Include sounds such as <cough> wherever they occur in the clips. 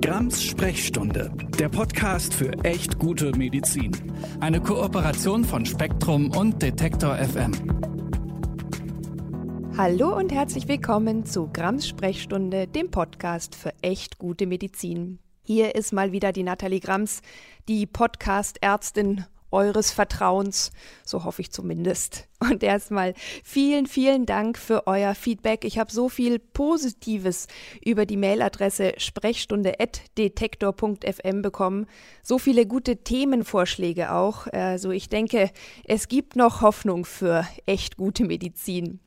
Grams Sprechstunde, der Podcast für echt gute Medizin. Eine Kooperation von Spektrum und Detektor FM. Hallo und herzlich willkommen zu Grams Sprechstunde, dem Podcast für echt gute Medizin. Hier ist mal wieder die Nathalie Grams, die Podcast-Ärztin eures Vertrauens, so hoffe ich zumindest. <laughs> Und erstmal vielen, vielen Dank für euer Feedback. Ich habe so viel Positives über die Mailadresse sprechstunde.detektor.fm bekommen. So viele gute Themenvorschläge auch. Also ich denke, es gibt noch Hoffnung für echt gute Medizin.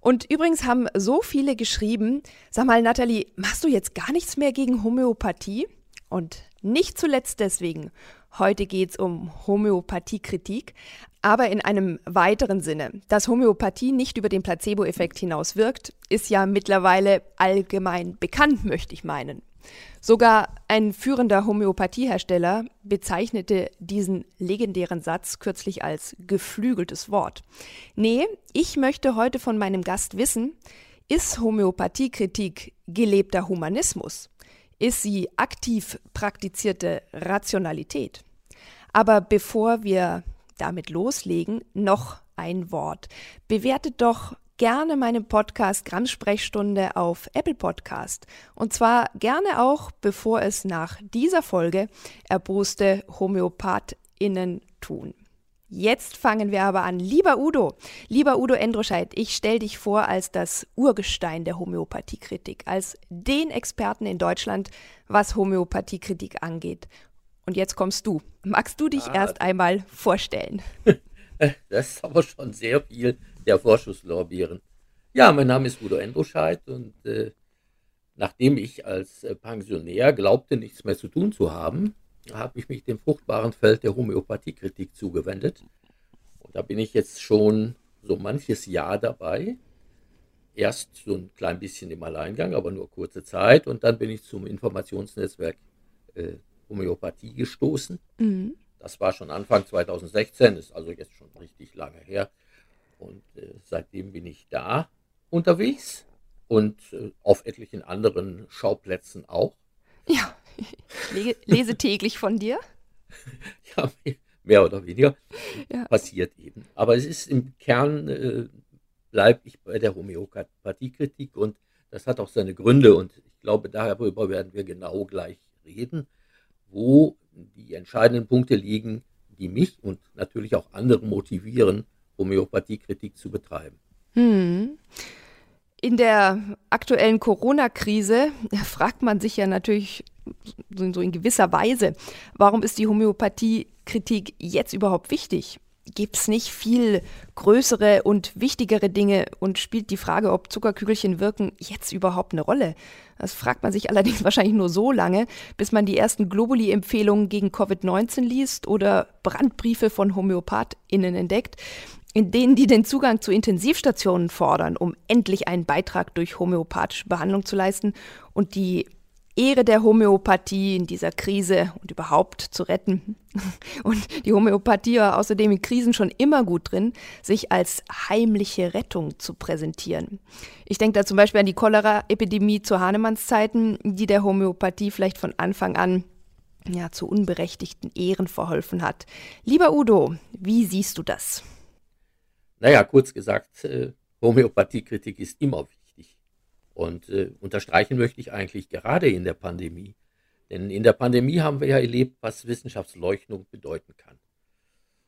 Und übrigens haben so viele geschrieben, sag mal, Nathalie, machst du jetzt gar nichts mehr gegen Homöopathie? Und nicht zuletzt deswegen Heute geht es um Homöopathiekritik, aber in einem weiteren Sinne. Dass Homöopathie nicht über den Placebo-Effekt hinaus wirkt, ist ja mittlerweile allgemein bekannt, möchte ich meinen. Sogar ein führender Homöopathiehersteller bezeichnete diesen legendären Satz kürzlich als geflügeltes Wort. Nee, ich möchte heute von meinem Gast wissen, ist Homöopathiekritik gelebter Humanismus? Ist sie aktiv praktizierte Rationalität. Aber bevor wir damit loslegen, noch ein Wort. Bewertet doch gerne meinen Podcast Gramm-Sprechstunde auf Apple Podcast. Und zwar gerne auch, bevor es nach dieser Folge erboste HomöopathInnen tun. Jetzt fangen wir aber an. Lieber Udo, lieber Udo Endroscheid, ich stelle dich vor als das Urgestein der Homöopathiekritik, als den Experten in Deutschland, was Homöopathiekritik angeht. Und jetzt kommst du. Magst du dich ah, erst einmal vorstellen? <laughs> Das ist aber schon sehr viel der Vorschusslorbeeren. Ja, mein Name ist Udo Endroscheid und äh, nachdem ich als äh, Pensionär glaubte, nichts mehr zu tun zu haben, habe ich mich dem fruchtbaren Feld der Homöopathiekritik zugewendet. Und da bin ich jetzt schon so manches Jahr dabei. Erst so ein klein bisschen im Alleingang, aber nur kurze Zeit. Und dann bin ich zum Informationsnetzwerk äh, Homöopathie gestoßen. Mhm. Das war schon Anfang 2016, ist also jetzt schon richtig lange her. Und äh, seitdem bin ich da unterwegs und äh, auf etlichen anderen Schauplätzen auch. Ja, <laughs> ich lese täglich von dir. <laughs> Ja, mehr oder weniger. Ja. Passiert eben. Aber es ist im Kern, äh, bleibe ich bei der Homöopathiekritik und das hat auch seine Gründe und ich glaube, darüber werden wir genau gleich reden, wo die entscheidenden Punkte liegen, die mich und natürlich auch andere motivieren, Homöopathiekritik zu betreiben. Hm. In der aktuellen Corona-Krise fragt man sich ja natürlich so in gewisser Weise, warum ist die Homöopathiekritik jetzt überhaupt wichtig? Gibt es nicht viel größere und wichtigere Dinge und spielt die Frage, ob Zuckerkügelchen wirken, jetzt überhaupt eine Rolle? Das fragt man sich allerdings <laughs> wahrscheinlich nur so lange, bis man die ersten Globuli-Empfehlungen gegen Covid-19 liest oder Brandbriefe von HomöopathInnen entdeckt in denen die den Zugang zu Intensivstationen fordern, um endlich einen Beitrag durch homöopathische Behandlung zu leisten und die Ehre der Homöopathie in dieser Krise und überhaupt zu retten. <laughs> Und die Homöopathie war außerdem in Krisen schon immer gut drin, sich als heimliche Rettung zu präsentieren. Ich denke da zum Beispiel an die Cholera-Epidemie zu Hahnemanns Zeiten, die der Homöopathie vielleicht von Anfang an ja, zu unberechtigten Ehren verholfen hat. Lieber Udo, wie siehst du das? Naja, kurz gesagt, äh, Homöopathiekritik ist immer wichtig. Und äh, unterstreichen möchte ich eigentlich gerade in der Pandemie. Denn in der Pandemie haben wir ja erlebt, was Wissenschaftsleugnung bedeuten kann.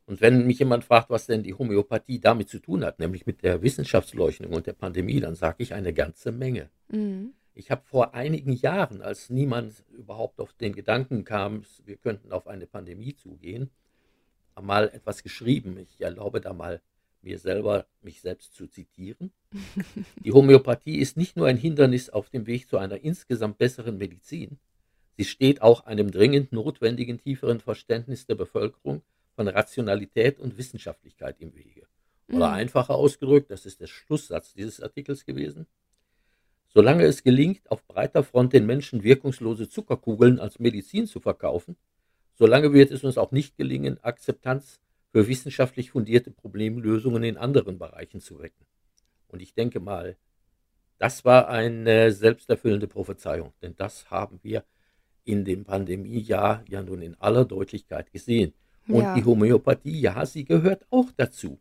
Und wenn mich jemand fragt, was denn die Homöopathie damit zu tun hat, nämlich mit der Wissenschaftsleugnung und der Pandemie, dann sage ich eine ganze Menge. Mhm. Ich habe vor einigen Jahren, als niemand überhaupt auf den Gedanken kam, wir könnten auf eine Pandemie zugehen, mal etwas geschrieben. Ich erlaube da mal mir selber, mich selbst zu zitieren. Die Homöopathie ist nicht nur ein Hindernis auf dem Weg zu einer insgesamt besseren Medizin, sie steht auch einem dringend notwendigen tieferen Verständnis der Bevölkerung von Rationalität und Wissenschaftlichkeit im Wege. Oder mhm. einfacher ausgedrückt, das ist der Schlusssatz dieses Artikels gewesen, solange es gelingt, auf breiter Front den Menschen wirkungslose Zuckerkugeln als Medizin zu verkaufen, solange wird es uns auch nicht gelingen, Akzeptanz für wissenschaftlich fundierte Problemlösungen in anderen Bereichen zu wecken. Und ich denke mal, das war eine selbsterfüllende Prophezeiung, denn das haben wir in dem Pandemiejahr ja nun in aller Deutlichkeit gesehen. Und ja. die Homöopathie, ja, sie gehört auch dazu.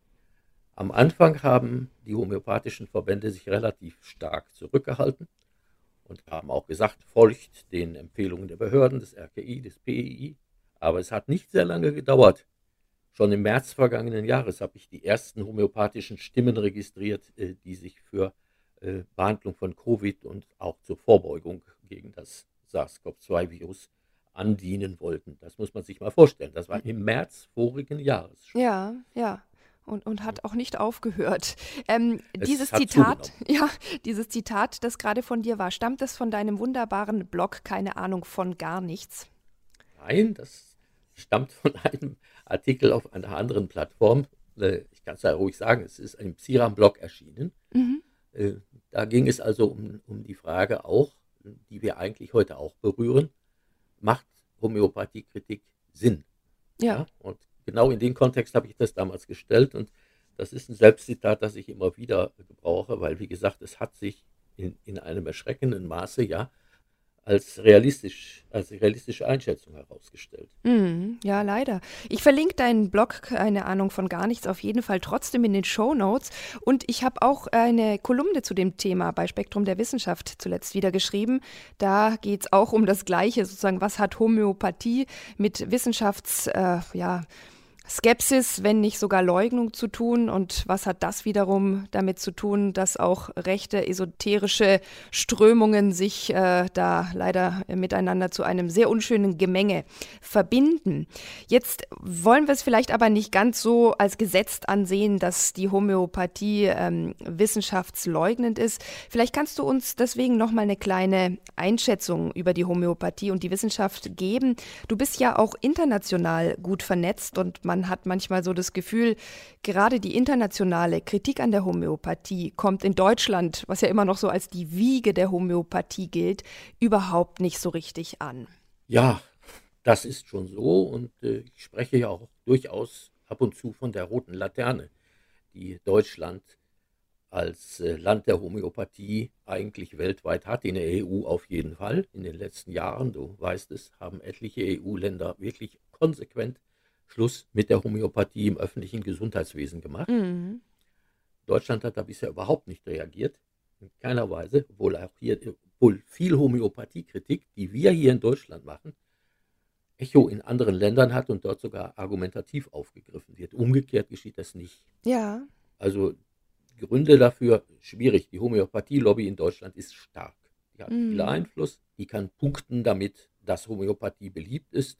Am Anfang haben die homöopathischen Verbände sich relativ stark zurückgehalten und haben auch gesagt, folgt den Empfehlungen der Behörden, des RKI, des PEI. Aber es hat nicht sehr lange gedauert. Schon im März vergangenen Jahres habe ich die ersten homöopathischen Stimmen registriert, äh, die sich für äh, Behandlung von Covid und auch zur Vorbeugung gegen das SARS-CoV-2-Virus andienen wollten. Das muss man sich mal vorstellen. Das war im März vorigen Jahres. Schon. Ja, ja. Und, und hat auch nicht aufgehört. Ähm, dieses Zitat, zugenommen. <laughs> ja, dieses Zitat, das gerade von dir war, stammt das von deinem wunderbaren Blog, keine Ahnung von gar nichts? Nein, das stammt von <laughs> einem Artikel auf einer anderen Plattform. Äh, ich kann es ja ruhig sagen, es ist im Psiram-Blog erschienen. Mhm. Äh, da ging es also um, um die Frage auch, die wir eigentlich heute auch berühren, macht Homöopathiekritik Sinn? Ja. ja. Und genau in den Kontext habe ich das damals gestellt und das ist ein Selbstzitat, das ich immer wieder gebrauche, weil, wie gesagt, es hat sich in, in einem erschreckenden Maße ja als realistisch, als realistische Einschätzung herausgestellt. Mm, ja, leider. Ich verlinke deinen Blog, keine Ahnung von gar nichts, auf jeden Fall trotzdem in den Show Notes. Und ich habe auch eine Kolumne zu dem Thema bei Spektrum der Wissenschaft zuletzt wieder geschrieben. Da geht es auch um das Gleiche, sozusagen, was hat Homöopathie mit Wissenschafts, äh, ja, Skepsis, wenn nicht sogar Leugnung zu tun. Und was hat das wiederum damit zu tun, dass auch rechte esoterische Strömungen sich äh, da leider miteinander zu einem sehr unschönen Gemenge verbinden? Jetzt wollen wir es vielleicht aber nicht ganz so als gesetzt ansehen, dass die Homöopathie ähm, wissenschaftsleugnend ist. Vielleicht kannst du uns deswegen noch mal eine kleine Einschätzung über die Homöopathie und die Wissenschaft geben. Du bist ja auch international gut vernetzt und man hat manchmal so das Gefühl, gerade die internationale Kritik an der Homöopathie kommt in Deutschland, was ja immer noch so als die Wiege der Homöopathie gilt, überhaupt nicht so richtig an. Ja, das ist schon so und äh, ich spreche ja auch durchaus ab und zu von der roten Laterne, die Deutschland als äh, Land der Homöopathie eigentlich weltweit hat, in der EU auf jeden Fall. In den letzten Jahren, du weißt es, haben etliche EU-Länder wirklich konsequent Schluss mit der Homöopathie im öffentlichen Gesundheitswesen gemacht. Mhm. Deutschland hat da bisher überhaupt nicht reagiert, in keiner Weise, obwohl auch hier obwohl viel Homöopathiekritik, die wir hier in Deutschland machen, Echo in anderen Ländern hat und dort sogar argumentativ aufgegriffen wird. Umgekehrt geschieht das nicht. Ja. Also Gründe dafür schwierig. Die Homöopathie-Lobby in Deutschland ist stark. Die hat mhm. viel Einfluss. Die kann punkten damit, dass Homöopathie beliebt ist.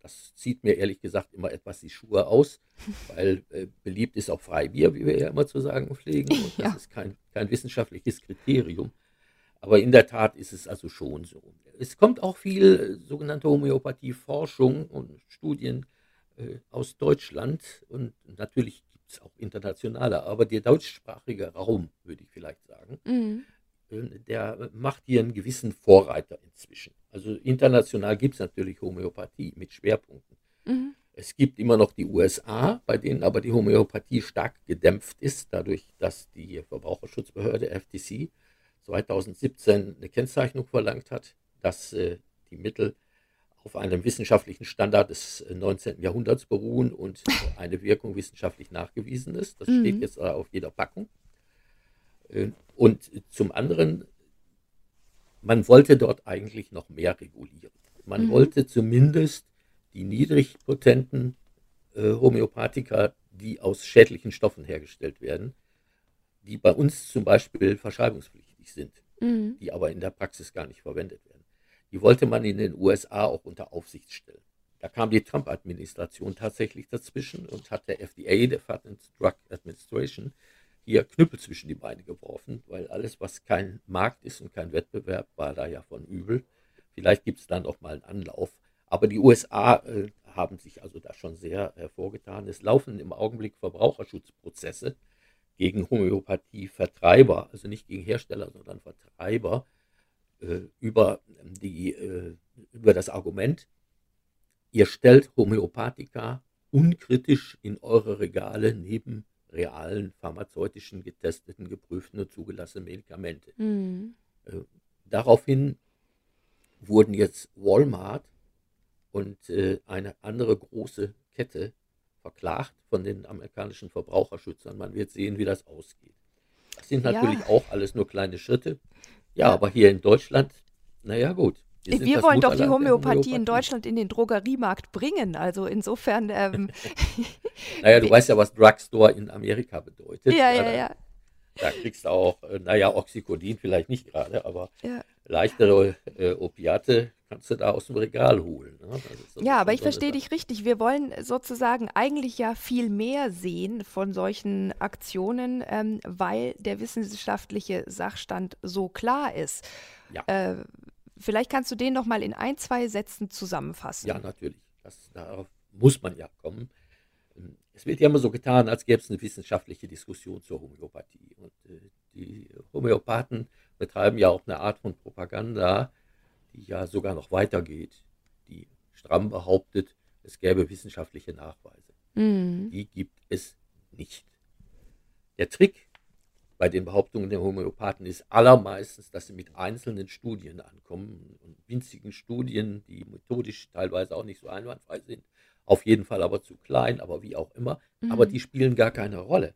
Das zieht mir ehrlich gesagt immer etwas die Schuhe aus, <laughs> weil äh, beliebt ist auch Freibier, wie wir ja immer zu sagen pflegen. Und das ja. ist kein, kein wissenschaftliches Kriterium. Aber in der Tat ist es also schon so. Es kommt auch viel äh, sogenannte Homöopathie-Forschung und Studien äh, aus Deutschland und natürlich gibt es auch internationale, aber der deutschsprachige Raum, würde ich vielleicht sagen, mhm. äh, der macht hier einen gewissen Vorreiter inzwischen. Also international gibt es natürlich Homöopathie mit Schwerpunkten. Mhm. Es gibt immer noch die USA, bei denen aber die Homöopathie stark gedämpft ist, dadurch, dass die Verbraucherschutzbehörde FTC 2017 eine Kennzeichnung verlangt hat, dass äh, die Mittel auf einem wissenschaftlichen Standard des 19. Jahrhunderts beruhen und eine Wirkung wissenschaftlich nachgewiesen ist. Das mhm. steht jetzt auf jeder Packung. Äh, und zum anderen man wollte dort eigentlich noch mehr regulieren. Man mhm. wollte zumindest die niedrigpotenten äh, Homöopathika, die aus schädlichen Stoffen hergestellt werden, die bei uns zum Beispiel verschreibungspflichtig sind, mhm. die aber in der Praxis gar nicht verwendet werden. Die wollte man in den USA auch unter Aufsicht stellen. Da kam die Trump-Administration tatsächlich dazwischen und hat der FDA, der Food and Drug Administration, hier Knüppel zwischen die Beine geworfen, weil alles, was kein Markt ist und kein Wettbewerb, war da ja von übel. Vielleicht gibt es dann auch mal einen Anlauf. Aber die USA äh, haben sich also da schon sehr hervorgetan. Es laufen im Augenblick Verbraucherschutzprozesse gegen Homöopathie-Vertreiber, also nicht gegen Hersteller, sondern Vertreiber, äh, über, die, äh, über das Argument, ihr stellt Homöopathika unkritisch in eure Regale neben realen pharmazeutischen, getesteten, geprüften und zugelassenen Medikamente. Mhm. Äh, daraufhin wurden jetzt Walmart und äh, eine andere große Kette verklagt von den amerikanischen Verbraucherschützern. Man wird sehen, wie das ausgeht. Das sind natürlich ja. auch alles nur kleine Schritte. Ja, ja, aber hier in Deutschland, naja gut. Wir, wir wollen doch die Homöopathie, in Deutschland in den Drogeriemarkt bringen. Also insofern. Ähm, <laughs> naja, du <laughs> weißt ja, was Drugstore in Amerika bedeutet. Ja, ja, ja. Da kriegst du auch, äh, naja, Oxycodin vielleicht nicht gerade, aber ja. leichtere äh, Opiate kannst du da aus dem Regal holen. Ne? Ja, aber ich verstehe dich richtig. Wir wollen sozusagen eigentlich ja viel mehr sehen von solchen Aktionen, ähm, weil der wissenschaftliche Sachstand so klar ist. Ja. Äh, vielleicht kannst du den noch mal in ein, zwei Sätzen zusammenfassen. Ja, natürlich. Das, darauf muss man ja kommen. Es wird ja immer so getan, als gäbe es eine wissenschaftliche Diskussion zur Homöopathie. Und äh, die Homöopathen betreiben ja auch eine Art von Propaganda, die ja sogar noch weitergeht, die stramm behauptet, es gäbe wissenschaftliche Nachweise. Mhm. Die gibt es nicht. Der Trick bei den Behauptungen der Homöopathen ist allermeistens, dass sie mit einzelnen Studien ankommen und winzigen Studien, die methodisch teilweise auch nicht so einwandfrei sind, auf jeden Fall aber zu klein, aber wie auch immer. Mhm. Aber die spielen gar keine Rolle.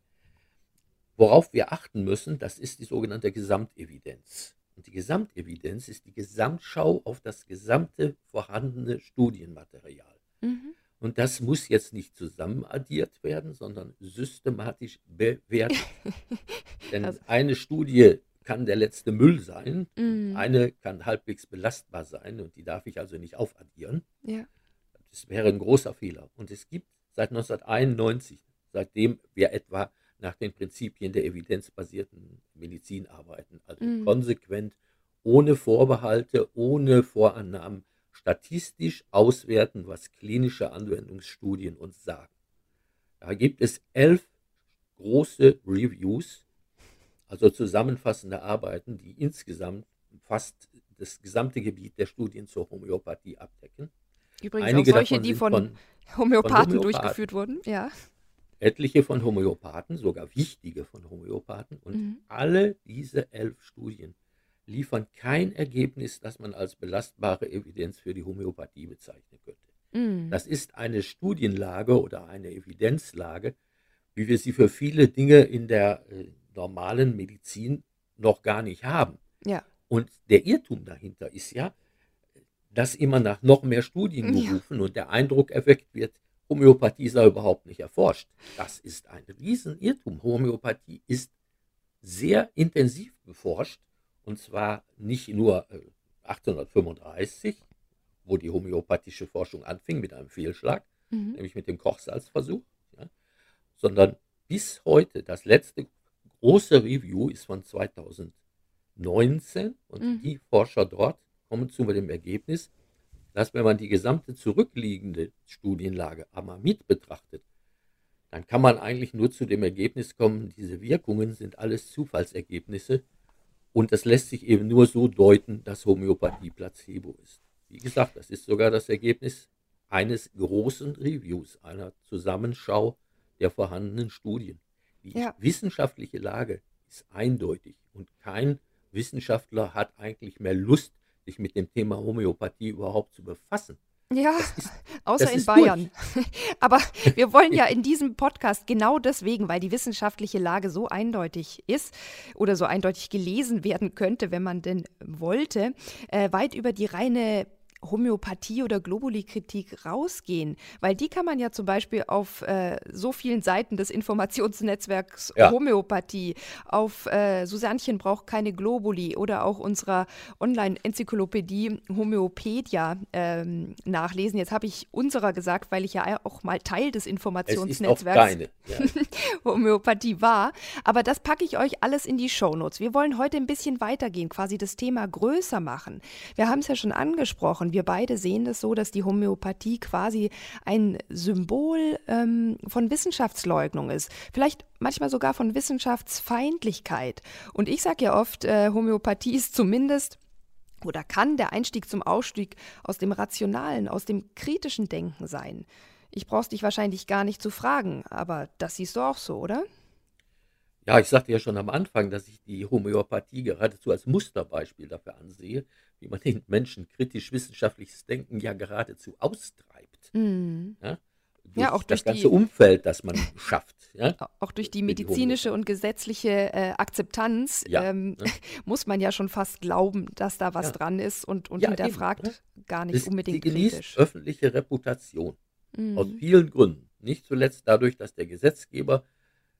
Worauf wir achten müssen, das ist die sogenannte Gesamtevidenz. Und die Gesamtevidenz ist die Gesamtschau auf das gesamte vorhandene Studienmaterial. Mhm. Und das muss jetzt nicht zusammenaddiert werden, sondern systematisch bewertet. <laughs> Denn also. eine Studie kann der letzte Müll sein, mhm. eine kann halbwegs belastbar sein und die darf ich also nicht aufaddieren. Ja. Das wäre ein großer Fehler. Und es gibt seit 1991, seitdem wir etwa nach den Prinzipien der evidenzbasierten Medizin arbeiten, also mhm. konsequent, ohne Vorbehalte, ohne Vorannahmen, statistisch auswerten, was klinische Anwendungsstudien uns sagen. Da gibt es elf große Reviews, also zusammenfassende Arbeiten, die insgesamt fast das gesamte Gebiet der Studien zur Homöopathie abdecken. Übrigens Einige auch solche, die von, von, Homöopathen von durchgeführt wurden, ja. Etliche von Homöopathen, sogar wichtige von Homöopathen. Und mhm. alle diese elf Studien liefern kein Ergebnis, das man als belastbare Evidenz für die Homöopathie bezeichnen könnte. Mhm. Das ist eine Studienlage oder eine Evidenzlage, wie wir sie für viele Dinge in der äh, normalen Medizin noch gar nicht haben. Ja. Und der Irrtum dahinter ist ja, dass immer nach noch mehr Studien gerufen ja. und der Eindruck erweckt wird, Homöopathie sei überhaupt nicht erforscht. Das ist ein Riesenirrtum. Homöopathie ist sehr intensiv beforscht und zwar nicht nur 1835, äh, wo die homöopathische Forschung anfing mit einem Fehlschlag, mhm. nämlich mit dem Kochsalzversuch, ja, sondern bis heute. Das letzte große Review ist von 2019 und mhm. die Forscher dort kommen zu dem Ergebnis, dass wenn man die gesamte zurückliegende Studienlage einmal mit betrachtet, dann kann man eigentlich nur zu dem Ergebnis kommen, diese Wirkungen sind alles Zufallsergebnisse und das lässt sich eben nur so deuten, dass Homöopathie Placebo ist. Wie gesagt, das ist sogar das Ergebnis eines großen Reviews, einer Zusammenschau der vorhandenen Studien. Die ja. wissenschaftliche Lage ist eindeutig und kein Wissenschaftler hat eigentlich mehr Lust, sich mit dem Thema Homöopathie überhaupt zu befassen. Ja, außer in Bayern. <laughs> Aber wir wollen ja <laughs> in diesem Podcast genau deswegen, weil die wissenschaftliche Lage so eindeutig ist oder so eindeutig gelesen werden könnte, wenn man denn wollte, äh, weit über die reine Homöopathie oder Globuli-Kritik rausgehen? Weil die kann man ja zum Beispiel auf äh, so vielen Seiten des Informationsnetzwerks ja. Homöopathie, auf äh, Susannchen braucht keine Globuli oder auch unserer Online-Enzyklopädie Homöopedia ähm, nachlesen. Jetzt habe ich unserer gesagt, weil ich ja auch mal Teil des Informationsnetzwerks ja. <laughs> Homöopathie war. Aber das packe ich euch alles in die Shownotes. Wir wollen heute ein bisschen weitergehen, quasi das Thema größer machen. Wir haben es ja schon angesprochen wir beide sehen das so, dass die Homöopathie quasi ein Symbol ähm, von Wissenschaftsleugnung ist. Vielleicht manchmal sogar von Wissenschaftsfeindlichkeit. Und ich sage ja oft, äh, Homöopathie ist zumindest oder kann der Einstieg zum Ausstieg aus dem rationalen, aus dem kritischen Denken sein. Ich brauch's dich wahrscheinlich gar nicht zu fragen, aber das siehst du auch so, oder? Ja, ich sagte ja schon am Anfang, dass ich die Homöopathie geradezu als Musterbeispiel dafür ansehe, wie man den Menschen kritisch wissenschaftliches Denken ja geradezu austreibt. Mhm. Ja? Durch Ja, auch das durch ganze die- Umfeld, das man <laughs> schafft. Ja? Auch durch die medizinische und gesetzliche äh, Akzeptanz Ja, ähm, ne? <laughs> muss man ja schon fast glauben, dass da was dran ist und, und Ja, eben, hinterfragt ne? gar nicht Es- unbedingt sie genießt kritisch. öffentliche Reputation. Aus Mhm. vielen Gründen. Nicht zuletzt dadurch, dass der Gesetzgeber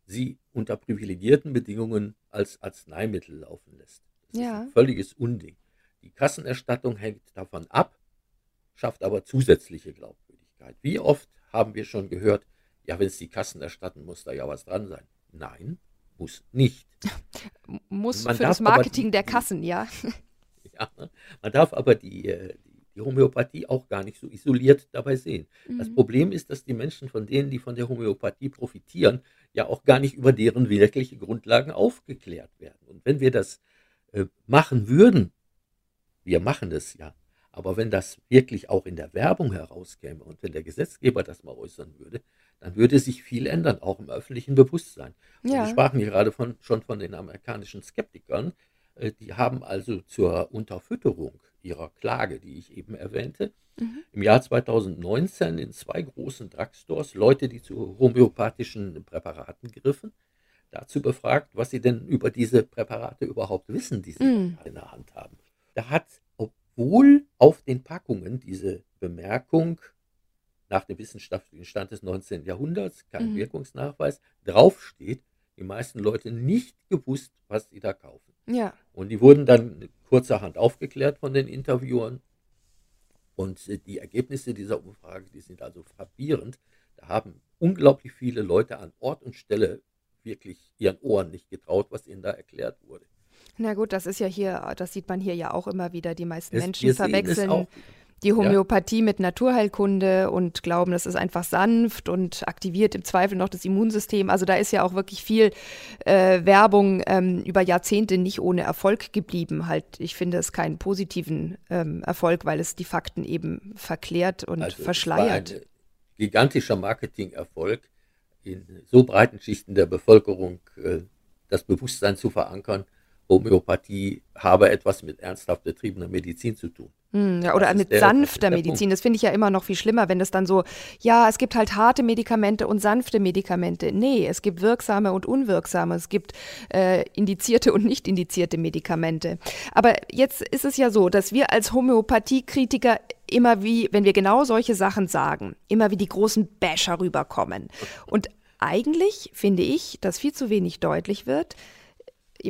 sie unter privilegierten Bedingungen als Arzneimittel laufen lässt. Das ist Ja. ein völliges Unding. Die Kassenerstattung hängt davon ab, schafft aber zusätzliche Glaubwürdigkeit. Wie oft haben wir schon gehört, ja, wenn es die Kassen erstatten, muss da ja was dran sein. Nein, muss nicht. <laughs> Muss Man für das Marketing die- der Kassen, ja. <laughs> Ja, ne? man darf aber die, äh, die, die Homöopathie auch gar nicht so isoliert dabei sehen. Das Mhm. Problem ist, dass die Menschen von denen, die von der Homöopathie profitieren, ja auch gar nicht über deren wirkliche Grundlagen aufgeklärt werden. Und wenn wir das äh, machen würden, wir machen das ja, aber wenn das wirklich auch in der Werbung herauskäme und wenn der Gesetzgeber das mal äußern würde, dann würde sich viel ändern, auch im öffentlichen Bewusstsein. Ja. wir sprachen gerade von, schon von den amerikanischen Skeptikern. Äh, Die haben also zur Unterfütterung ihrer Klage, die ich eben erwähnte, Mhm. im Jahr 2019 in zwei großen Drugstores Leute, die zu homöopathischen Präparaten griffen, dazu befragt, was sie denn über diese Präparate überhaupt wissen, die sie Mm. in der Hand haben. Da hat, obwohl auf den Packungen diese Bemerkung nach dem wissenschaftlichen Stand des 19. Jahrhunderts, kein Mhm. Wirkungsnachweis, draufsteht, die meisten Leute nicht gewusst, was sie da kaufen. Ja. Und die wurden dann kurzerhand aufgeklärt von den Interviewern. Und die Ergebnisse dieser Umfrage, die sind also frappierend. Da haben unglaublich viele Leute an Ort und Stelle wirklich ihren Ohren nicht getraut, was ihnen da erklärt wurde. Na gut, das ist ja hier, das sieht man hier ja auch immer wieder. Die meisten Es- Menschen verwechseln. Die Homöopathie mit Naturheilkunde und glauben, das ist einfach sanft und aktiviert im Zweifel noch das Immunsystem. Also da ist ja auch wirklich viel äh, Werbung ähm, über Jahrzehnte nicht ohne Erfolg geblieben. Halt, ich finde es keinen positiven ähm, Erfolg, weil es die Fakten eben verklärt und Also es verschleiert. War ein gigantischer Marketingerfolg, in so breiten Schichten der Bevölkerung äh, das Bewusstsein zu verankern, Homöopathie habe etwas mit ernsthaft betriebener Medizin zu tun. Hm, ja, oder Das mit der- das sanfter der Medizin. Das finde ich ja immer noch viel schlimmer, wenn es dann so, ja, es gibt halt harte Medikamente und sanfte Medikamente. Nee, es gibt wirksame und unwirksame. Es gibt äh, indizierte und nicht indizierte Medikamente. Aber jetzt ist es ja so, dass wir als Homöopathiekritiker immer wie, wenn wir genau solche Sachen sagen, immer wie die großen Basher rüberkommen. Und eigentlich finde ich, dass viel zu wenig deutlich wird,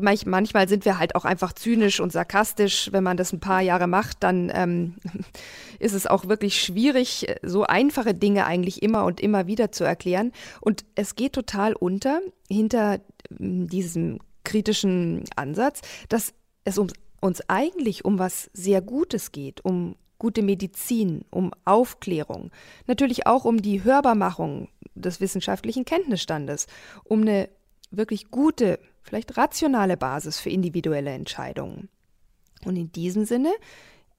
manchmal sind wir halt auch einfach zynisch und sarkastisch. Wenn man das ein paar Jahre macht, dann ähm, <laughs> ist es auch wirklich schwierig, so einfache Dinge eigentlich immer und immer wieder zu erklären. Und es geht total unter hinter ähm, diesem kritischen Ansatz, dass es um, uns eigentlich um was sehr Gutes geht, um gute Medizin, um Aufklärung, natürlich auch um die Hörbarmachung des wissenschaftlichen Kenntnisstandes, um eine wirklich gute, vielleicht rationale Basis für individuelle Entscheidungen. Und in diesem Sinne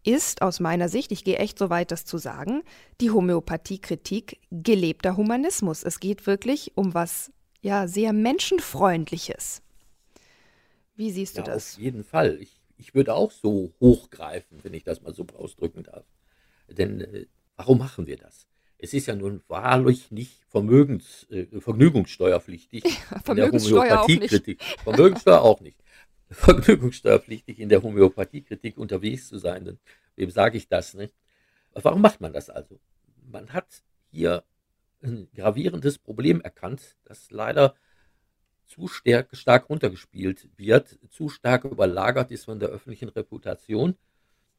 ist aus meiner Sicht, ich gehe echt so weit, das zu sagen, die Homöopathiekritik gelebter Humanismus. Es geht wirklich um was ja sehr menschenfreundliches. Wie siehst du Ja, das? auf jeden Fall. Ich, ich würde auch so hochgreifen, wenn ich das mal so ausdrücken darf. Denn äh, warum machen wir das? Es ist ja nun wahrlich nicht Vermögens, äh, vergnügungssteuerpflichtig. in der Vermögenssteuer auch nicht. Homöopathiekritik. Vermögenssteuer auch nicht. <laughs> Vergnügungssteuerpflichtig in der Homöopathiekritik unterwegs zu sein. Denn wem sage ich das? Ne? Warum macht man das also? Man hat hier ein gravierendes Problem erkannt, das leider zu stark, stark runtergespielt wird, zu stark überlagert ist von der öffentlichen Reputation.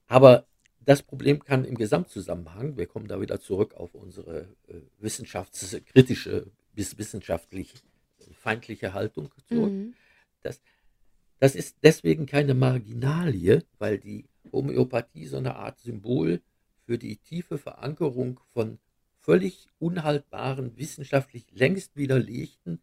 Aber das Problem kann im Gesamtzusammenhang, wir kommen da wieder zurück auf unsere äh, wissenschaftskritische bis wissenschaftlich feindliche Haltung zurück. Mhm. Das, das ist deswegen keine Marginalie, weil die Homöopathie so eine Art Symbol für die tiefe Verankerung von völlig unhaltbaren, wissenschaftlich längst widerlegten,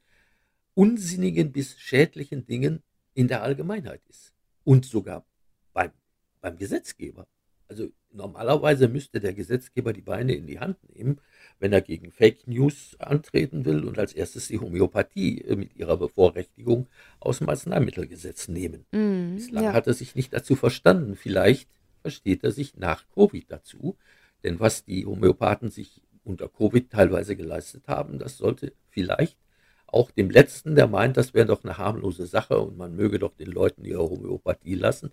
unsinnigen bis schädlichen Dingen in der Allgemeinheit ist. Und sogar beim, beim Gesetzgeber. Also normalerweise müsste der Gesetzgeber die Beine in die Hand nehmen, wenn er gegen Fake News antreten will und als erstes die Homöopathie äh, mit ihrer Bevorrechtigung aus dem Arzneimittelgesetz nehmen. Mm, Bislang ja. hat er sich nicht dazu verstanden. Vielleicht versteht er sich nach Covid dazu. Denn was die Homöopathen sich unter Covid teilweise geleistet haben, das sollte vielleicht auch dem Letzten, der meint, das wäre doch eine harmlose Sache und man möge doch den Leuten ihre Homöopathie lassen,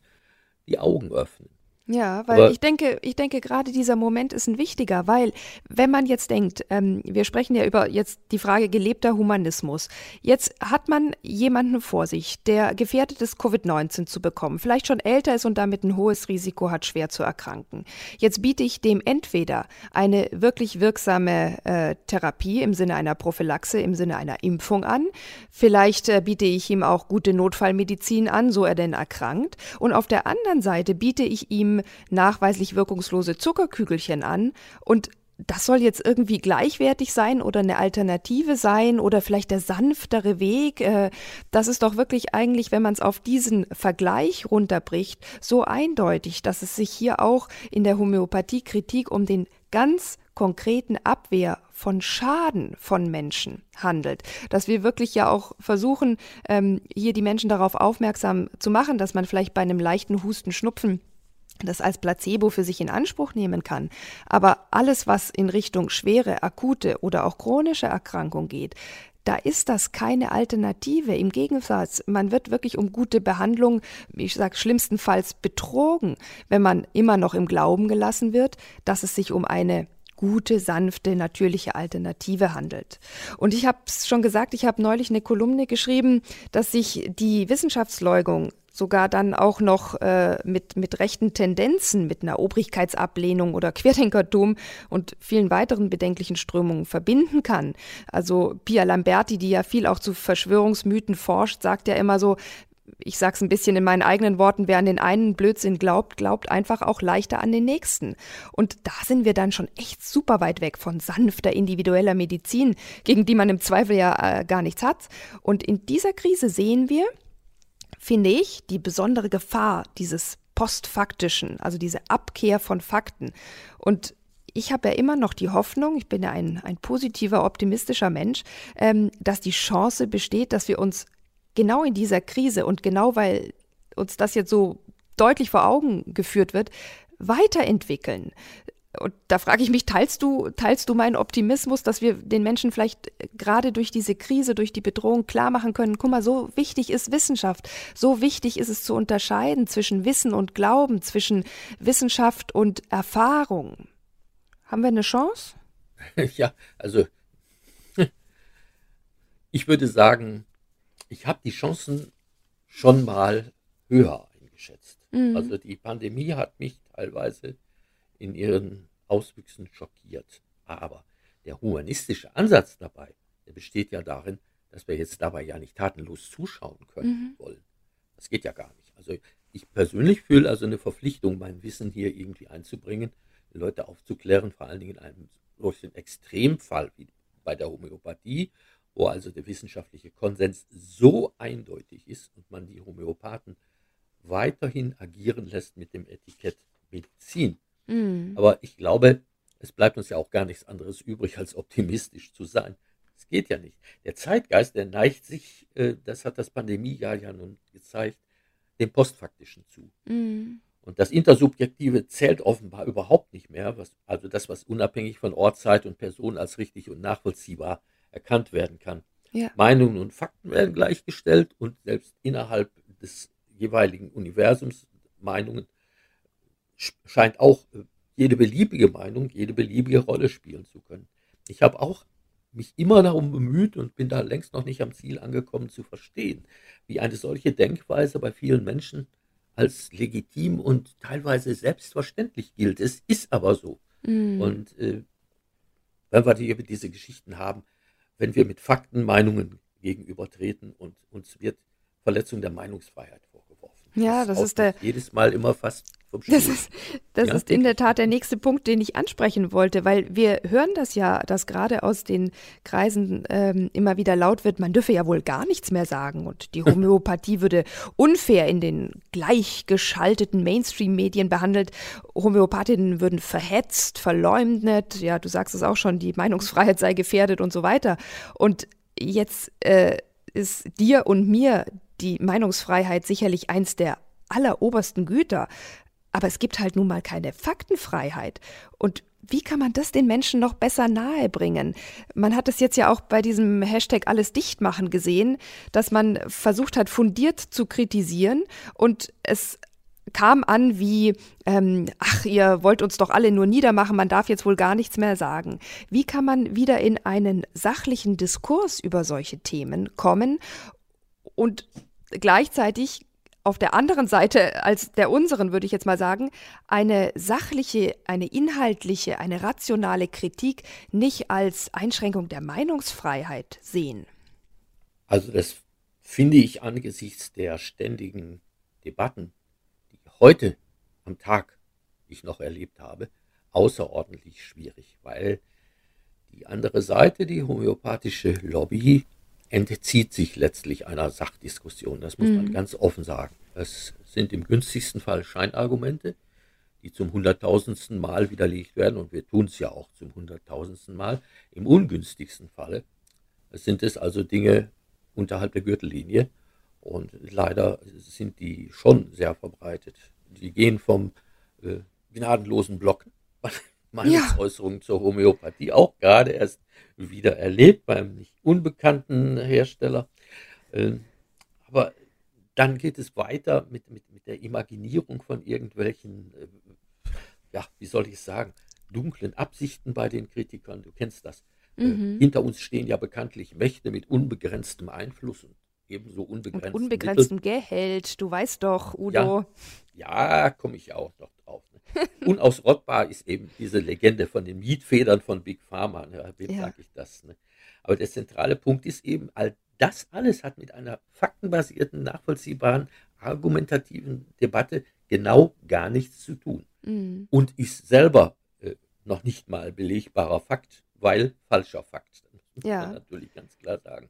die Augen öffnen. Ja, weil Aber ich denke, ich denke, gerade dieser Moment ist ein wichtiger, weil wenn man jetzt denkt, ähm, wir sprechen ja über jetzt die Frage gelebter Humanismus. Jetzt hat man jemanden vor sich, der gefährdet ist, Covid-19 zu bekommen, vielleicht schon älter ist und damit ein hohes Risiko hat, schwer zu erkranken. Jetzt biete ich dem entweder eine wirklich wirksame äh, Therapie im Sinne einer Prophylaxe, im Sinne einer Impfung an. Vielleicht äh, biete ich ihm auch gute Notfallmedizin an, so er denn erkrankt. Und auf der anderen Seite biete ich ihm nachweislich wirkungslose Zuckerkügelchen an und das soll jetzt irgendwie gleichwertig sein oder eine Alternative sein oder vielleicht der sanftere Weg. Äh, das ist doch wirklich eigentlich, wenn man es auf diesen Vergleich runterbricht, so eindeutig, dass es sich hier auch in der Homöopathiekritik um den ganz konkreten Abwehr von Schaden von Menschen handelt. Dass wir wirklich ja auch versuchen, ähm, hier die Menschen darauf aufmerksam zu machen, dass man vielleicht bei einem leichten Husten, Schnupfen das als Placebo für sich in Anspruch nehmen kann. Aber alles, was in Richtung schwere, akute oder auch chronische Erkrankung geht, da ist das keine Alternative. Im Gegensatz, man wird wirklich um gute Behandlung, ich sage schlimmstenfalls betrogen, wenn man immer noch im Glauben gelassen wird, dass es sich um eine gute, sanfte, natürliche Alternative handelt. Und ich habe es schon gesagt, ich habe neulich eine Kolumne geschrieben, dass sich die Wissenschaftsleugung sogar dann auch noch äh, mit, mit rechten Tendenzen, mit einer Obrigkeitsablehnung oder Querdenkertum und vielen weiteren bedenklichen Strömungen verbinden kann. Also Pia Lamberti, die ja viel auch zu Verschwörungsmythen forscht, sagt ja immer so, ich sage es ein bisschen in meinen eigenen Worten, wer an den einen Blödsinn glaubt, glaubt einfach auch leichter an den nächsten. Und da sind wir dann schon echt super weit weg von sanfter individueller Medizin, gegen die man im Zweifel ja äh, gar nichts hat. Und in dieser Krise sehen wir, finde ich, die besondere Gefahr dieses postfaktischen, also diese Abkehr von Fakten. Und ich habe ja immer noch die Hoffnung, ich bin ja ein, ein positiver, optimistischer Mensch, ähm, dass die Chance besteht, dass wir uns genau in dieser Krise und genau weil uns das jetzt so deutlich vor Augen geführt wird, weiterentwickeln. Und da frage ich mich, teilst du, teilst du meinen Optimismus, dass wir den Menschen vielleicht gerade durch diese Krise, durch die Bedrohung klar machen können, guck mal, so wichtig ist Wissenschaft, so wichtig ist es zu unterscheiden zwischen Wissen und Glauben, zwischen Wissenschaft und Erfahrung. Haben wir eine Chance? <laughs> Ja, also <laughs> ich würde sagen, ich habe die Chancen schon mal höher eingeschätzt. Mhm. Also die Pandemie hat mich teilweise in ihren Auswüchsen schockiert. Aber der humanistische Ansatz dabei, der besteht ja darin, dass wir jetzt dabei ja nicht tatenlos zuschauen können mhm. wollen. Das geht ja gar nicht. Also ich persönlich fühle also eine Verpflichtung, mein Wissen hier irgendwie einzubringen, die Leute aufzuklären, vor allen Dingen in einem solchen Extremfall wie bei der Homöopathie, wo also der wissenschaftliche Konsens so eindeutig ist und man die Homöopathen weiterhin agieren lässt mit dem Etikett Medizin. Mhm. Aber ich glaube, es bleibt uns ja auch gar nichts anderes übrig, als optimistisch zu sein. Es geht ja nicht. Der Zeitgeist, der neigt sich, äh, das hat das Pandemiejahr ja nun gezeigt, dem Postfaktischen zu. Mhm. Und das Intersubjektive zählt offenbar überhaupt nicht mehr, was, also das, was unabhängig von Ort, Zeit und Person als richtig und nachvollziehbar erkannt werden kann. Ja. Meinungen und Fakten werden gleichgestellt und selbst innerhalb des jeweiligen Universums Meinungen scheint auch äh, jede beliebige Meinung, jede beliebige Rolle spielen zu können. Ich habe auch mich immer darum bemüht und bin da längst noch nicht am Ziel angekommen zu verstehen, wie eine solche Denkweise bei vielen Menschen als legitim und teilweise selbstverständlich gilt. Es ist aber so. Mhm. Und äh, wenn wir hier diese Geschichten haben, wenn wir mit Fakten Meinungen gegenübertreten und uns wird Verletzung der Meinungsfreiheit vorgeworfen. Ja, das, das ist der jedes Mal immer fast Das ist, das ja, ist in der Tat der nächste Punkt, den ich ansprechen wollte, weil wir hören das ja, dass gerade aus den Kreisen ähm, immer wieder laut wird, man dürfe ja wohl gar nichts mehr sagen und die <laughs> Homöopathie würde unfair in den gleichgeschalteten Mainstream-Medien behandelt. Homöopathinnen würden verhetzt, verleumdet, ja, du sagst es auch schon, die Meinungsfreiheit sei gefährdet und so weiter. Und jetzt äh, ist dir und mir die Meinungsfreiheit sicherlich eins der allerobersten Güter. Aber es gibt halt nun mal keine Faktenfreiheit. Und wie kann man das den Menschen noch besser nahebringen? Man hat es jetzt ja auch bei diesem Hashtag alles dicht machen gesehen, dass man versucht hat, fundiert zu kritisieren und es kam an wie, ähm, ach, ihr wollt uns doch alle nur niedermachen, man darf jetzt wohl gar nichts mehr sagen. Wie kann man wieder in einen sachlichen Diskurs über solche Themen kommen und gleichzeitig auf der anderen Seite als der unseren, würde ich jetzt mal sagen, eine sachliche, eine inhaltliche, eine rationale Kritik nicht als Einschränkung der Meinungsfreiheit sehen? Also das finde ich angesichts der ständigen Debatten, die heute am Tag ich noch erlebt habe, außerordentlich schwierig, weil die andere Seite, die homöopathische Lobby, entzieht sich letztlich einer Sachdiskussion. Das muss mhm. man ganz offen sagen. Es sind im günstigsten Fall Scheinargumente, die zum hunderttausendsten Mal widerlegt werden und wir tun es ja auch zum hunderttausendsten Mal. Im ungünstigsten Falle sind es also Dinge unterhalb der Gürtellinie und leider sind die schon sehr verbreitet. Die gehen vom äh, gnadenlosen Blocken, <laughs> Meinungsäußerungen ja. zur Homöopathie, auch gerade erst wieder erlebt beim nicht unbekannten Hersteller. Äh, aber dann geht es weiter mit, mit, mit der Imaginierung von irgendwelchen, äh, ja, wie soll ich sagen, dunklen Absichten bei den Kritikern. Du kennst das. Äh, mhm. Äh, hinter uns stehen ja bekanntlich Mächte mit unbegrenztem Einfluss und ebenso unbegrenztem, und unbegrenztem Gehalt. Du weißt doch, Udo. Ja, ja komme ich auch noch drauf. Ne? <laughs> Unausrottbar ist eben diese Legende von den Mietfedern von Big Pharma. Ne? Wem ja. sage ich das? Ne? Aber der zentrale Punkt ist eben, all das alles hat mit einer faktenbasierten, nachvollziehbaren, argumentativen Debatte genau gar nichts zu tun. Mhm. Und ist selber äh, noch nicht mal belegbarer Fakt, weil falscher Fakt. Das muss ja. man natürlich ganz klar sagen.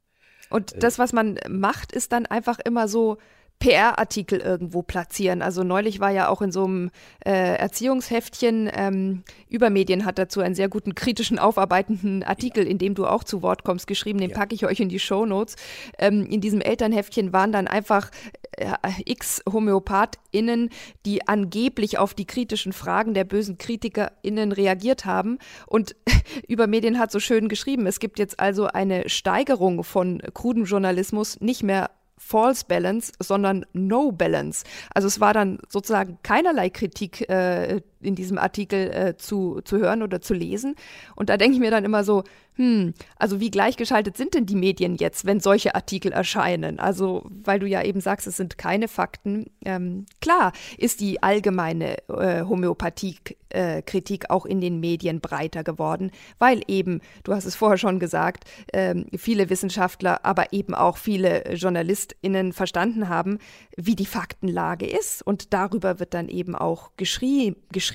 Und äh, das, was man macht, ist dann einfach immer so, PR-Artikel irgendwo platzieren. Also neulich war ja auch in so einem äh, Erziehungsheftchen, ähm, Übermedien hat dazu einen sehr guten kritischen, aufarbeitenden Artikel, in dem du auch zu Wort kommst, geschrieben. Den ja. packe ich euch in die Show Notes. Ähm, in diesem Elternheftchen waren dann einfach äh, x HomöopathInnen, die angeblich auf die kritischen Fragen der bösen KritikerInnen reagiert haben. Und <laughs> Übermedien hat so schön geschrieben, es gibt jetzt also eine Steigerung von krudem Journalismus, nicht mehr False Balance, sondern No Balance. Also es war dann sozusagen keinerlei Kritik äh, in diesem Artikel äh, zu, zu hören oder zu lesen. Und da denke ich mir dann immer so, hm, also wie gleichgeschaltet sind denn die Medien jetzt, wenn solche Artikel erscheinen? Also, weil du ja eben sagst, es sind keine Fakten. Ähm, klar ist die allgemeine äh, Homöopathie-Kritik äh, auch in den Medien breiter geworden, weil eben, du hast es vorher schon gesagt, ähm, viele Wissenschaftler, aber eben auch viele JournalistInnen verstanden haben, wie die Faktenlage ist. Und darüber wird dann eben auch geschrie geschrieben.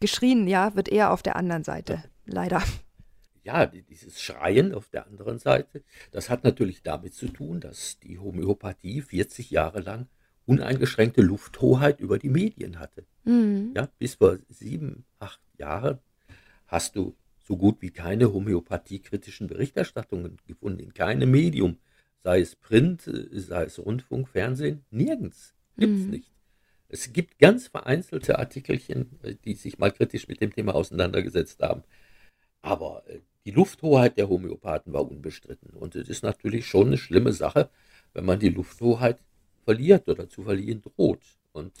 Geschrien, ja, wird eher auf der anderen Seite, leider. Ja, dieses Schreien auf der anderen Seite, das hat natürlich damit zu tun, dass die Homöopathie 40 Jahre lang uneingeschränkte Lufthoheit über die Medien hatte. Mhm. Ja, bis vor sieben, acht Jahren hast du so gut wie keine homöopathiekritischen Berichterstattungen gefunden, in keinem Medium, sei es Print, sei es Rundfunk, Fernsehen, nirgends. Gibt's mhm. nicht. Es gibt ganz vereinzelte Artikelchen, äh, die sich mal kritisch mit dem Thema auseinandergesetzt haben. Aber äh, die Lufthoheit der Homöopathen war unbestritten. Und es ist natürlich schon eine schlimme Sache, wenn man die Lufthoheit verliert oder zu verlieren droht. Und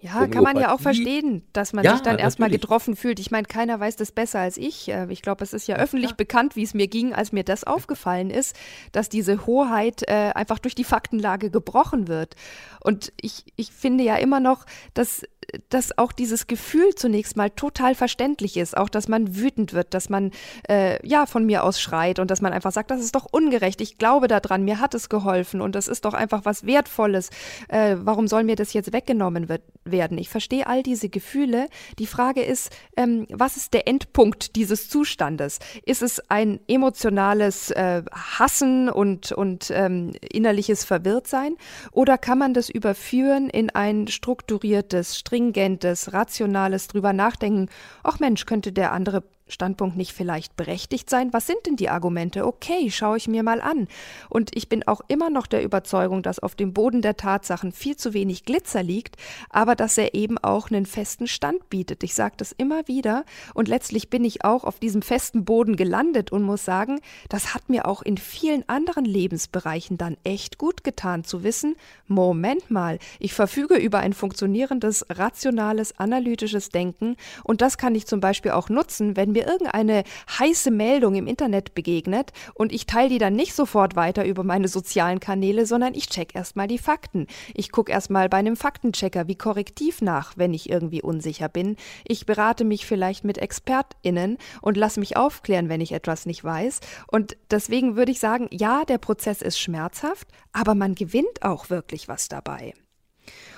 ja, kann man ja auch verstehen, dass man ja, sich dann erstmal getroffen fühlt. Ich meine, keiner weiß das besser als ich. Äh, ich glaube, es ist ja öffentlich ja. bekannt, wie es mir ging, als mir das aufgefallen ist, dass diese Hoheit äh, einfach durch die Faktenlage gebrochen wird. Und ich, ich finde ja immer noch, dass dass auch dieses Gefühl zunächst mal total verständlich ist, auch dass man wütend wird, dass man äh, ja von mir aus schreit und dass man einfach sagt, das ist doch ungerecht, ich glaube daran, mir hat es geholfen und das ist doch einfach was Wertvolles. Äh, warum soll mir das jetzt weggenommen wird, werden? Ich verstehe all diese Gefühle. Die Frage ist, ähm, was ist der Endpunkt dieses Zustandes? Ist es ein emotionales äh, Hassen und, und ähm, innerliches Verwirrtsein oder kann man das überführen in ein strukturiertes, stringentes, rationales drüber nachdenken, ach Mensch, könnte der andere Standpunkt nicht vielleicht berechtigt sein? Was sind denn die Argumente? Okay, schaue ich mir mal an. Und ich bin auch immer noch der Überzeugung, dass auf dem Boden der Tatsachen viel zu wenig Glitzer liegt, aber dass er eben auch einen festen Stand bietet. Ich sage das immer wieder und letztlich bin ich auch auf diesem festen Boden gelandet und muss sagen, das hat mir auch in vielen anderen Lebensbereichen dann echt gut getan zu wissen, Moment mal, ich verfüge über ein funktionierendes, rationales, analytisches Denken und das kann ich zum Beispiel auch nutzen, wenn mir mir irgendeine heiße Meldung im Internet begegnet und ich teile die dann nicht sofort weiter über meine sozialen Kanäle, sondern ich check erstmal die Fakten. Ich gucke erstmal bei einem Faktenchecker wie korrektiv nach, wenn ich irgendwie unsicher bin. Ich berate mich vielleicht mit ExpertInnen und lasse mich aufklären, wenn ich etwas nicht weiß. Und deswegen würde ich sagen, ja, der Prozess ist schmerzhaft, aber man gewinnt auch wirklich was dabei.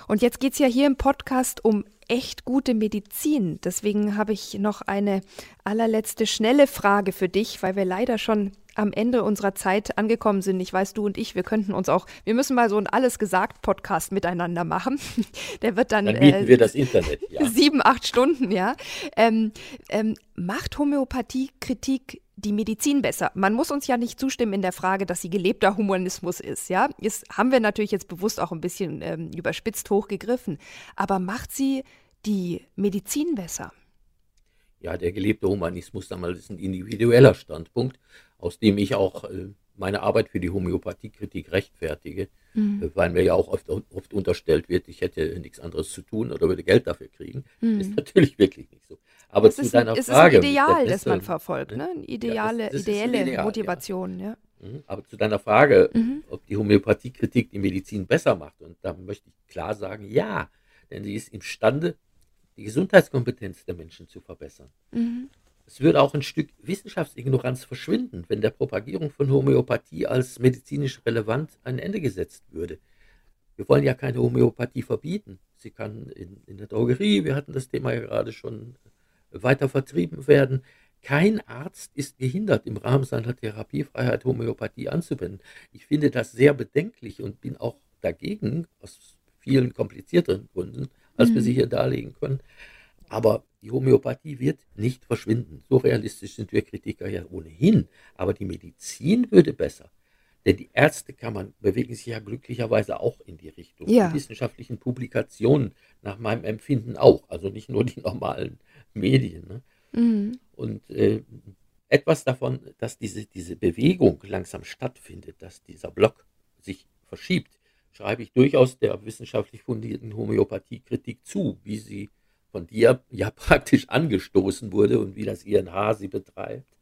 Und jetzt geht es ja hier im Podcast um echt gute Medizin. Deswegen habe ich noch eine allerletzte schnelle Frage für dich, weil wir leider schon am Ende unserer Zeit angekommen sind. Ich weiß, du und ich, wir könnten uns auch, wir müssen mal so ein Alles gesagt Podcast miteinander machen. <laughs> Der wird dann, dann mieten äh, wir das Internet, ja. <laughs> sieben, acht Stunden, ja. Ähm, ähm, macht Homöopathie Kritik die Medizin besser. Man muss uns ja nicht zustimmen in der Frage, dass sie gelebter Humanismus ist. Ja, das haben wir natürlich jetzt bewusst auch ein bisschen ähm, überspitzt hochgegriffen. Aber macht sie die Medizin besser? Ja, der gelebte Humanismus damals ist ein individueller Standpunkt, aus dem ich auch äh, meine Arbeit für die Homöopathiekritik rechtfertige, mhm. Äh, weil mir ja auch oft, oft, unterstellt wird, ich hätte nichts anderes zu tun oder würde Geld dafür kriegen. Mhm. Ist natürlich wirklich nicht so. Aber es zu ist deiner ein, Frage. Es ist ein Ideal, das man verfolgt, ne? Eine ideale, ja, das, das ideelle Ideal, Motivation, ja. ja. Mhm. Aber zu deiner Frage, mhm. ob die Homöopathiekritik die Medizin besser macht, und da möchte ich klar sagen, ja, denn sie ist imstande, die Gesundheitskompetenz der Menschen zu verbessern. Mhm. Es würde auch ein Stück Wissenschaftsignoranz verschwinden, wenn der Propagierung von Homöopathie als medizinisch relevant ein Ende gesetzt würde. Wir wollen ja keine Homöopathie verbieten. Sie kann in, in der Drogerie, wir hatten das Thema ja gerade schon, weiter vertrieben werden. Kein Arzt ist gehindert, im Rahmen seiner Therapiefreiheit Homöopathie anzuwenden. Ich finde das sehr bedenklich und bin auch dagegen, aus vielen komplizierteren Gründen, als mhm. wir sie hier darlegen können. Aber die Homöopathie wird nicht verschwinden. So realistisch sind wir Kritiker ja ohnehin. Aber die Medizin würde besser. Denn die Ärztekammern bewegen sich ja glücklicherweise auch in die Richtung. Ja. Die wissenschaftlichen Publikationen nach meinem Empfinden auch. Also nicht nur die normalen Medien. Ne? Mhm. Und äh, etwas davon, dass diese, diese Bewegung langsam stattfindet, dass dieser Block sich verschiebt, schreibe ich durchaus der wissenschaftlich fundierten Homöopathiekritik zu, wie sie von dir ja <laughs> praktisch angestoßen wurde und wie das INH sie betreibt.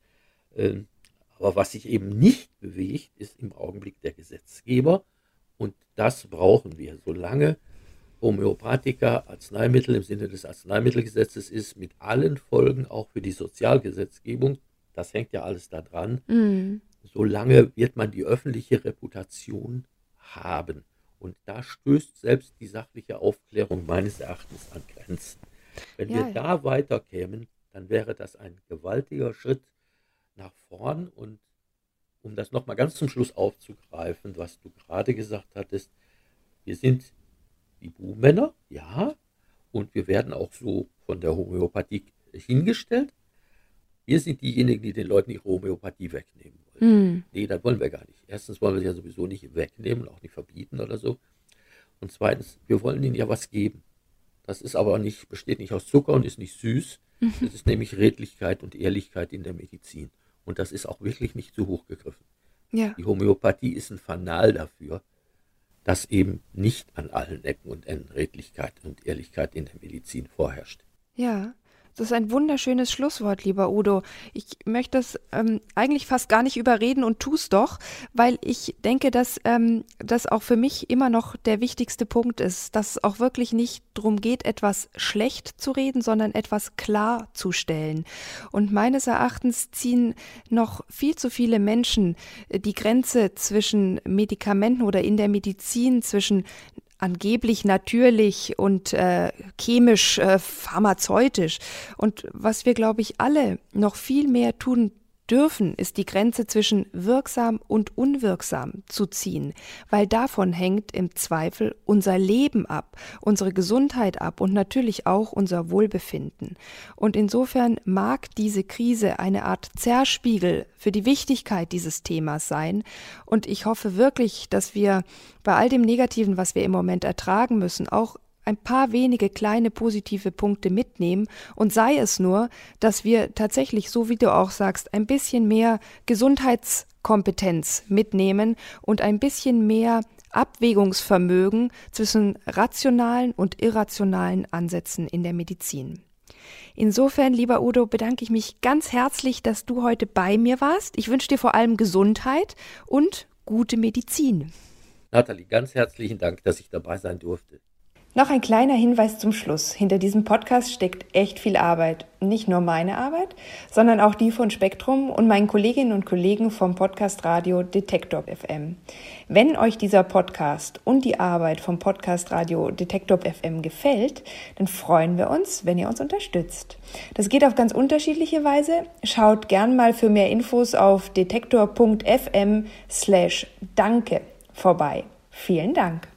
Ähm, aber was sich eben nicht bewegt, ist im Augenblick der Gesetzgeber. Und das brauchen wir, solange Homöopathika Arzneimittel im Sinne des Arzneimittelgesetzes ist, mit allen Folgen auch für die Sozialgesetzgebung. Das hängt ja alles da dran. Mhm. Solange wird man die öffentliche Reputation haben. Und da stößt selbst die sachliche Aufklärung meines Erachtens an Grenzen. Wenn ja, wir da weiterkämen, dann wäre das ein gewaltiger Schritt nach vorn. Und um das nochmal ganz zum Schluss aufzugreifen, was du gerade gesagt hattest, wir sind die Buhmänner, ja, und wir werden auch so von der Homöopathie hingestellt. Wir sind diejenigen, die den Leuten die Homöopathie wegnehmen wollen. Mhm. Nee, das wollen wir gar nicht. Erstens wollen wir sie ja sowieso nicht wegnehmen, auch nicht verbieten oder so. Und zweitens, wir wollen ihnen ja was geben. Das ist aber nicht, besteht nicht aus Zucker und ist nicht süß. Mhm. Das ist nämlich Redlichkeit und Ehrlichkeit in der Medizin. Und das ist auch wirklich nicht zu hoch gegriffen. Ja. Die Homöopathie ist ein Fanal dafür, dass eben nicht an allen Ecken und Enden Redlichkeit und Ehrlichkeit in der Medizin vorherrscht. Ja, Das ist ein wunderschönes Schlusswort, lieber Udo. Ich möchte das ähm, eigentlich fast gar nicht überreden und tu's doch, weil ich denke, dass ähm, das auch für mich immer noch der wichtigste Punkt ist, dass es auch wirklich nicht darum geht, etwas schlecht zu reden, sondern etwas klarzustellen. Und meines Erachtens ziehen noch viel zu viele Menschen äh, die Grenze zwischen Medikamenten oder in der Medizin zwischen angeblich natürlich und äh, chemisch äh, pharmazeutisch. Und was wir, glaube ich, alle noch viel mehr tun dürfen, ist die Grenze zwischen wirksam und unwirksam zu ziehen, weil davon hängt im Zweifel unser Leben ab, unsere Gesundheit ab und natürlich auch unser Wohlbefinden. Und insofern mag diese Krise eine Art Zerspiegel für die Wichtigkeit dieses Themas sein. Und ich hoffe wirklich, dass wir bei all dem Negativen, was wir im Moment ertragen müssen, auch ein paar wenige kleine positive Punkte mitnehmen und sei es nur, dass wir tatsächlich, so wie du auch sagst, ein bisschen mehr Gesundheitskompetenz mitnehmen und ein bisschen mehr Abwägungsvermögen zwischen rationalen und irrationalen Ansätzen in der Medizin. Insofern, lieber Udo, bedanke ich mich ganz herzlich, dass du heute bei mir warst. Ich wünsche dir vor allem Gesundheit und gute Medizin. Nathalie, ganz herzlichen Dank, dass ich dabei sein durfte. Noch ein kleiner Hinweis zum Schluss. Hinter diesem Podcast steckt echt viel Arbeit. Nicht nur meine Arbeit, sondern auch die von Spektrum und meinen Kolleginnen und Kollegen vom Podcast Radio Detektor FM. Wenn euch dieser Podcast und die Arbeit vom Podcast Radio Detektor FM gefällt, dann freuen wir uns, wenn ihr uns unterstützt. Das geht auf ganz unterschiedliche Weise. Schaut gern mal für mehr Infos auf detektor.fm slash danke vorbei. Vielen Dank.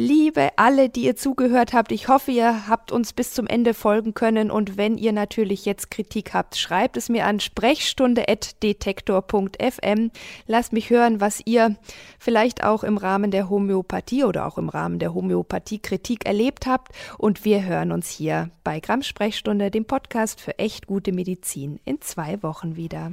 Liebe alle, die ihr zugehört habt, ich hoffe, ihr habt uns bis zum Ende folgen können und wenn ihr natürlich jetzt Kritik habt, schreibt es mir an sprechstunde.detektor.fm. Lasst mich hören, was ihr vielleicht auch im Rahmen der Homöopathie oder auch im Rahmen der Homöopathiekritik erlebt habt und wir hören uns hier bei Gramm Sprechstunde, dem Podcast für echt gute Medizin, in zwei Wochen wieder.